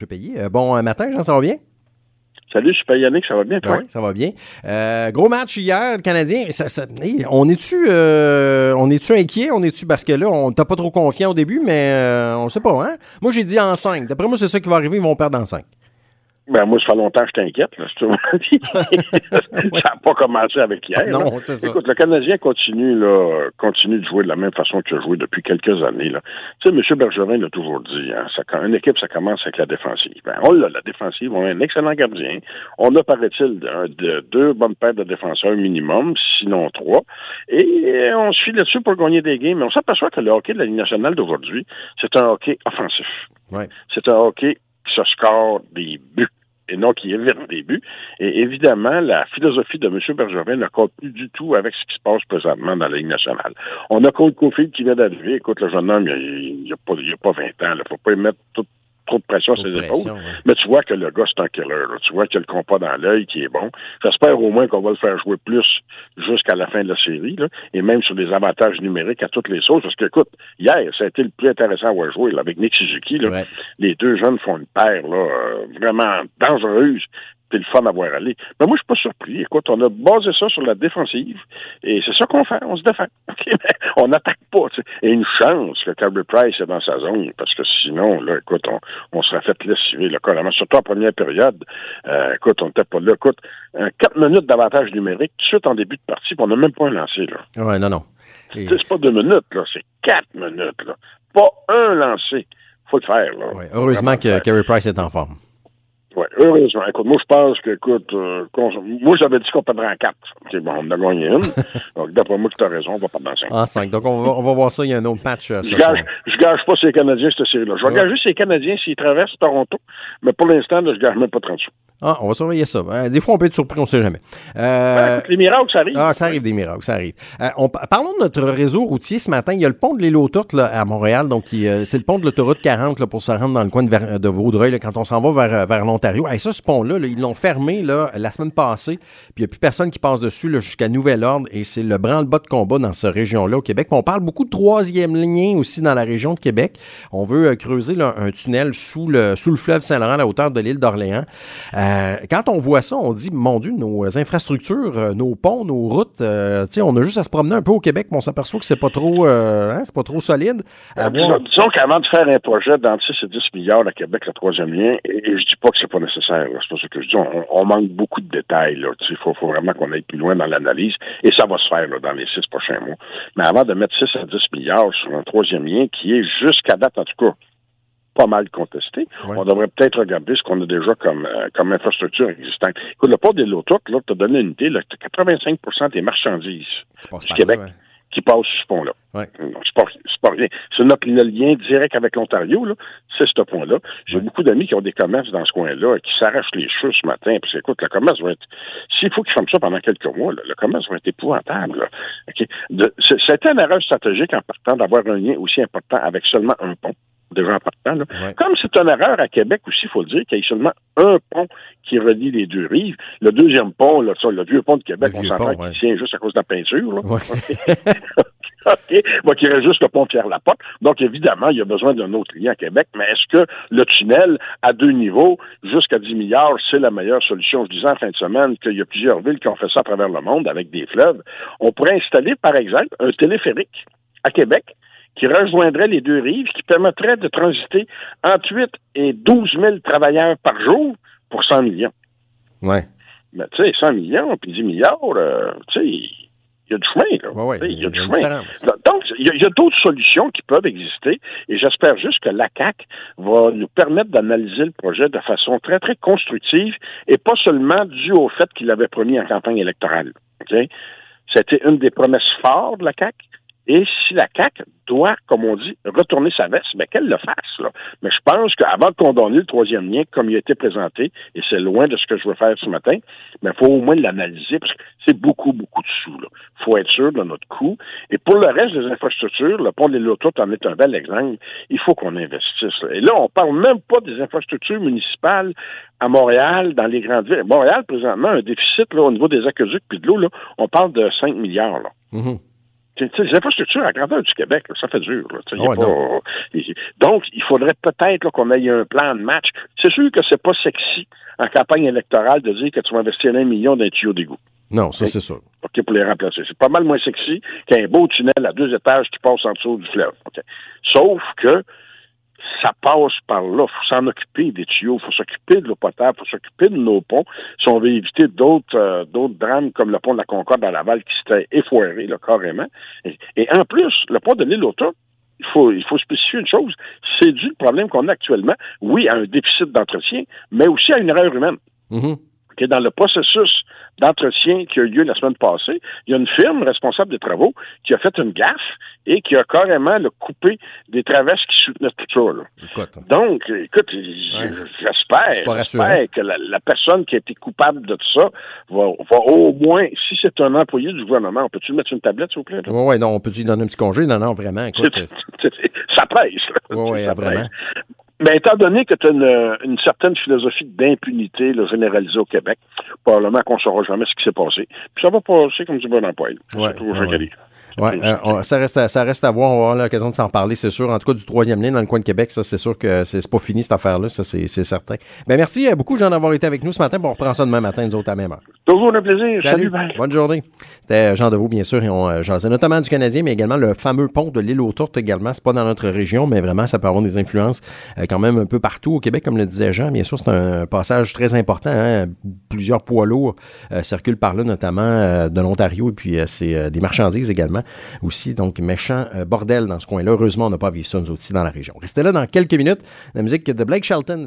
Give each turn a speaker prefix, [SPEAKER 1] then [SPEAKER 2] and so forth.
[SPEAKER 1] Je payé. Euh, bon euh, matin, Jean, ça va bien?
[SPEAKER 2] Salut, je suis pas Yannick, ça va bien, toi?
[SPEAKER 1] Oui, ça va bien. Euh, gros match hier, le Canadien. on est-tu on est-tu inquiet? On est-tu parce que là, on t'a pas trop confiant au début, mais on ne sait pas, hein? Moi, j'ai dit en 5. D'après moi, c'est ça qui va arriver, ils vont perdre en 5.
[SPEAKER 2] Ben, moi, ça fait longtemps que je t'inquiète, là, ça n'a pas commencé avec hier.
[SPEAKER 1] Non, c'est ça.
[SPEAKER 2] Écoute, le Canadien continue, là, continue de jouer de la même façon qu'il a joué depuis quelques années, là. Tu sais, M. Bergerin l'a toujours dit, hein, ça, une équipe, ça commence avec la défensive. Ben, on l'a, la défensive, on a un excellent gardien. On a, paraît-il, de, deux bonnes paires de défenseurs minimum, sinon trois. Et on suit là-dessus pour gagner des games. Mais on s'aperçoit que le hockey de la Ligue nationale d'aujourd'hui, c'est un hockey offensif.
[SPEAKER 1] Ouais.
[SPEAKER 2] C'est un hockey qui se score des buts et non qui évite des buts. Et évidemment, la philosophie de M. Bergerin ne compte plus du tout avec ce qui se passe présentement dans la Ligue nationale. On a Cole Cofield qui vient d'arriver. Écoute, le jeune homme, il n'a pas, pas 20 ans. Il ne faut pas y mettre tout trop de pression sur ses épaules. Mais tu vois que le gars, c'est un killer. Tu vois qu'il a le compas dans l'œil qui est bon. J'espère au moins qu'on va le faire jouer plus jusqu'à la fin de la série, là, et même sur des avantages numériques à toutes les sauces. Parce que, écoute, hier, ça a été le plus intéressant à voir jouer avec Nick Suzuki. Là. Les deux jeunes font une paire là, euh, vraiment dangereuse c'est le fun à voir aller. Mais moi, je suis pas surpris. Écoute, on a basé ça sur la défensive et c'est ça qu'on fait. On se défend. on n'attaque pas. Et une chance que Carey Price est dans sa zone parce que sinon, là, écoute, on, on serait fait lessiver le carrément. Surtout en première période. Euh, écoute, on n'était pas là. Écoute, quatre minutes d'avantage numérique tout de suite en début de partie, puis on n'a même pas un lancé. Là.
[SPEAKER 1] Ouais, non, non.
[SPEAKER 2] C'est pas deux minutes, là, c'est quatre minutes. Là. Pas un lancé. Faut le faire. Là.
[SPEAKER 1] Ouais, heureusement que Carey Price est en forme.
[SPEAKER 2] Oui, heureusement. Écoute, moi, je pense que, écoute, euh, moi, j'avais dit qu'on perdrait en quatre. OK, bon, on a gagné une. Donc, d'après moi, tu as raison, on va perdre en cinq.
[SPEAKER 1] En cinq. Donc, on va, on va voir ça. Il y a un autre match. Euh,
[SPEAKER 2] je, gage, je gage pas ces Canadiens, cette série-là. Je vais gager ces Canadiens s'ils traversent Toronto. Mais pour l'instant, je gage même pas 30 sous.
[SPEAKER 1] Ah, on va surveiller ça. Euh, des fois, on peut être surpris, on ne sait jamais.
[SPEAKER 2] Euh, ben, les miracles, ça arrive.
[SPEAKER 1] Ah, ça arrive des miracles, ça arrive. Parlons de notre réseau routier ce matin. Il y a le pont de l'île aux à Montréal. Donc, c'est le pont de l'autoroute 40 là, pour se rendre dans le coin de, de Vaudreuil quand on s'en va vers, vers l'Ontario. Et ça, ce pont-là, ils l'ont fermé là, la semaine passée. Puis, il n'y a plus personne qui passe dessus jusqu'à nouvel ordre. Et c'est le branle-bas de combat dans cette région-là au Québec. on parle beaucoup de troisième lien aussi dans la région de Québec. On veut creuser un tunnel sous le, sous le fleuve Saint-Laurent à la hauteur de l'île d'Orléans. quand on voit ça, on dit, mon Dieu, nos infrastructures, euh, nos ponts, nos routes, euh, on a juste à se promener un peu au Québec, mais on s'aperçoit que c'est pas trop euh, hein, c'est pas trop solide.
[SPEAKER 2] Disons, qu'avant de faire un projet 6 et 10 milliards à Québec, le troisième lien, et, je dis pas que c'est pas nécessaire, c'est pas ce que je dis, on, manque beaucoup de détails. Il faut, vraiment qu'on aille plus loin dans l'analyse, et ça va se faire dans les six prochains mois. Mais avant de mettre 6 à 10 milliards sur un troisième lien, qui est jusqu'à date, en tout cas, pas mal contesté. On devrait peut-être regarder ce qu'on a déjà comme, euh, comme infrastructure existante. Écoute, le port des Lotoc, là, tu as donné une idée, là, 85% des marchandises du Québec qui passent sur ce pont-là. C'est pas, pas, rien. C'est notre lien direct avec l'Ontario, là. C'est ce point-là. J'ai beaucoup d'amis qui ont des commerces dans ce coin-là et qui s'arrachent les cheveux ce matin. Parce que, écoute, le commerce va être. S'il faut qu'ils fassent ça pendant quelques mois, le commerce va être épouvantable. Là. Okay? C'était une erreur stratégique en partant d'avoir un lien aussi important avec seulement un pont déjà important. Là. Comme c'est une erreur à Québec aussi, il faut le dire, qu'il y ait seulement un pont qui relie les deux rives. Le deuxième pont, là, le vieux pont de Québec, on s'entend qu'il tient juste à cause de la peinture. Là. OK. Bon, qu'il reste juste le pont Pierre-Laporte. Donc, évidemment, il y a besoin d'un autre lien à Québec. Mais est-ce que le tunnel à deux niveaux, jusqu'à 10 milliards, c'est la meilleure solution? Je disais en fin de semaine qu'il y a plusieurs villes qui ont fait ça à travers le monde avec des fleuves. On pourrait installer, par exemple, un téléphérique à Québec qui rejoindrait les deux rives, qui permettrait de transiter entre 8 et 12 000 travailleurs par jour pour 100 millions.
[SPEAKER 1] Ouais.
[SPEAKER 2] Mais tu sais, 100 millions puis 10 milliards, euh, tu sais, il y a du chemin,
[SPEAKER 1] là.
[SPEAKER 2] il y a du chemin. Donc, il y a, d'autres solutions qui peuvent exister et j'espère juste que l'ACAC va nous permettre d'analyser le projet de façon très, très constructive et pas seulement dû au fait qu'il avait promis en campagne électorale. OK? C'était une des promesses fortes de la CAC. Et si la CAC doit, comme on dit, retourner sa veste, mais qu'elle le fasse. Là. Mais je pense qu'avant de condamner le troisième lien comme il a été présenté, et c'est loin de ce que je veux faire ce matin, mais faut au moins l'analyser parce que c'est beaucoup, beaucoup de sous. Il faut être sûr de notre coût. Et pour le reste des infrastructures, le pont des Lotos en est un bel exemple. Il faut qu'on investisse. Et là, on parle même pas des infrastructures municipales à Montréal, dans les grandes villes. Montréal, présentement, un déficit là, au niveau des aqueducs puis de l'eau, on parle de 5 milliards. Là.
[SPEAKER 1] Mm-hmm.
[SPEAKER 2] Les infrastructures à grandeur du Québec, ça fait dur. donc, il faudrait peut-être qu'on ait un plan de match. C'est sûr que c'est pas sexy en campagne électorale de dire que tu vas investir un million d'un tuyau d'égout.
[SPEAKER 1] Non, ça, c'est sûr.
[SPEAKER 2] OK, pour les remplacer. C'est pas mal moins sexy qu'un beau tunnel à deux étages qui passe en dessous du fleuve. Sauf que ça passe par là. Faut s'en occuper des tuyaux, faut s'occuper de l'eau potable, faut s'occuper de nos ponts. Si on veut éviter d'autres euh, d'autres drames comme le pont de la Concorde à Laval qui s'était effoiré là, carrément. Et, en plus, le pont de l'île Auto, il faut, il faut spécifier une chose, c'est dû au problème qu'on a actuellement, oui, à un déficit d'entretien, mais aussi à une erreur humaine. Mm-hmm dans le processus d'entretien qui a eu lieu la semaine passée, il y a une firme responsable des travaux qui a fait une gaffe et qui a carrément le coupé des traverses qui soutenaient tout ça. Donc, écoute, j'espère que la, personne qui a été coupable de tout ça va, au moins, si c'est un employé du gouvernement, on peut-tu mettre une tablette, s'il vous plaît?
[SPEAKER 1] Oui, oui, non, on peut-tu lui donner un petit congé? Non, non, vraiment. Écoute,
[SPEAKER 2] ça pèse.
[SPEAKER 1] Oui, oui, vraiment.
[SPEAKER 2] Mais étant donné que tu as une, une, certaine philosophie d'impunité généralisée au Québec, probablement qu'on ne saura jamais ce qui s'est passé. Puis ça va passer comme du bon.
[SPEAKER 1] Ouais, c'est toujours ouais. Oui, euh, ça, reste à, ça reste à voir. On va avoir l'occasion de s'en parler, c'est sûr. En tout cas, du troisième lien dans le coin de Québec, ça, c'est sûr que c'est pas fini cette affaire-là, ça, c'est certain. Mais ben, merci euh, beaucoup, Jean, d'avoir été avec nous ce matin. Bon, on reprend ça demain matin, nous autres, à même heure.
[SPEAKER 2] Toujours un plaisir. Salut.
[SPEAKER 1] Bonne journée. C'était euh, Jean Deveau, bien sûr, et on jasait notamment du Canadien, mais également le fameux pont de l'île aux Tourtes également. C'est pas dans notre région, mais vraiment, ça peut avoir des influences quand même un peu partout au Québec, comme le disait Jean. Bien sûr, c'est un passage très important. Hein. Plusieurs poids lourds circulent par là, notamment de l'Ontario, et puis c'est des marchandises également aussi. Donc, méchant euh, bordel dans ce coin-là. Heureusement, on n'a pas vu ça, nous aussi, dans la région. Restez là dans quelques minutes. La musique de Blake Shelton.